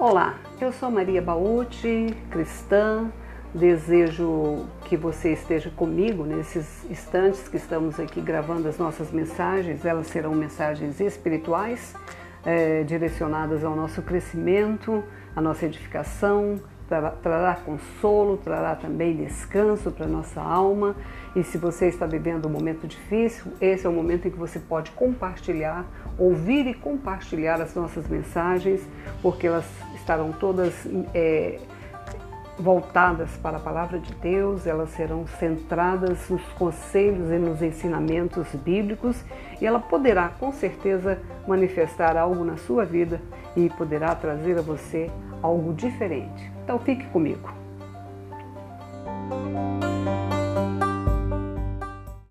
Olá, eu sou Maria Bauti, cristã. Desejo que você esteja comigo nesses instantes que estamos aqui gravando as nossas mensagens. Elas serão mensagens espirituais, é, direcionadas ao nosso crescimento, à nossa edificação, trará consolo, trará também descanso para nossa alma. E se você está vivendo um momento difícil, esse é o momento em que você pode compartilhar, ouvir e compartilhar as nossas mensagens, porque elas estarão todas é, voltadas para a palavra de Deus, elas serão centradas nos conselhos e nos ensinamentos bíblicos e ela poderá com certeza manifestar algo na sua vida e poderá trazer a você algo diferente. Então fique comigo.